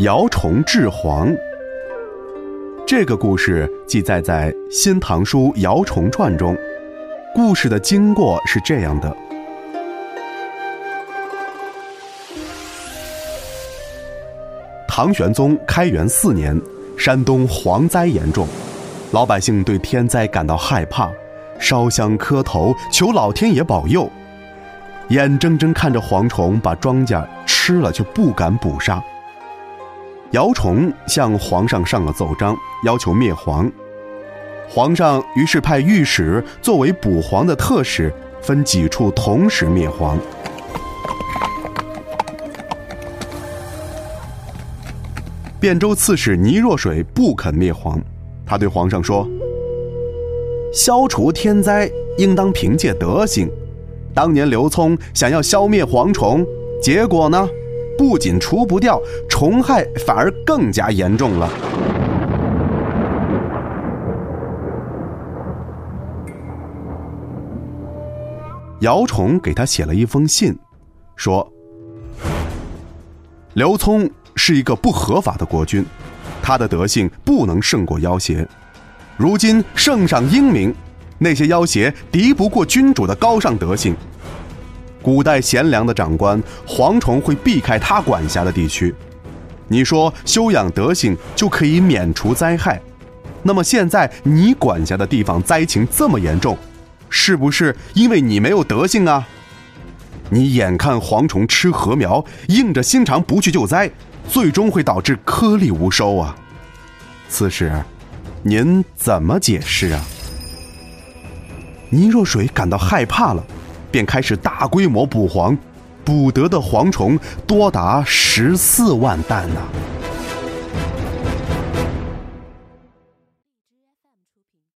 姚崇治黄。这个故事记载在《新唐书·姚崇传》中。故事的经过是这样的：唐玄宗开元四年，山东蝗灾严重，老百姓对天灾感到害怕，烧香磕头求老天爷保佑，眼睁睁看着蝗虫把庄稼吃了，却不敢捕杀。姚崇向皇上上了奏章，要求灭蝗。皇上于是派御史作为捕蝗的特使，分几处同时灭蝗。汴州刺史倪若水不肯灭蝗，他对皇上说：“消除天灾应当凭借德行。当年刘聪想要消灭蝗虫，结果呢，不仅除不掉，虫害反而更加严重了。”姚崇给他写了一封信，说：“刘聪是一个不合法的国君，他的德性不能胜过妖邪。如今圣上英明，那些妖邪敌不过君主的高尚德性。古代贤良的长官，蝗虫会避开他管辖的地区。你说修养德性就可以免除灾害，那么现在你管辖的地方灾情这么严重。”是不是因为你没有德性啊？你眼看蝗虫吃禾苗，硬着心肠不去救灾，最终会导致颗粒无收啊！此时，您怎么解释啊？倪若水感到害怕了，便开始大规模捕蝗，捕得的蝗虫多达十四万担呢。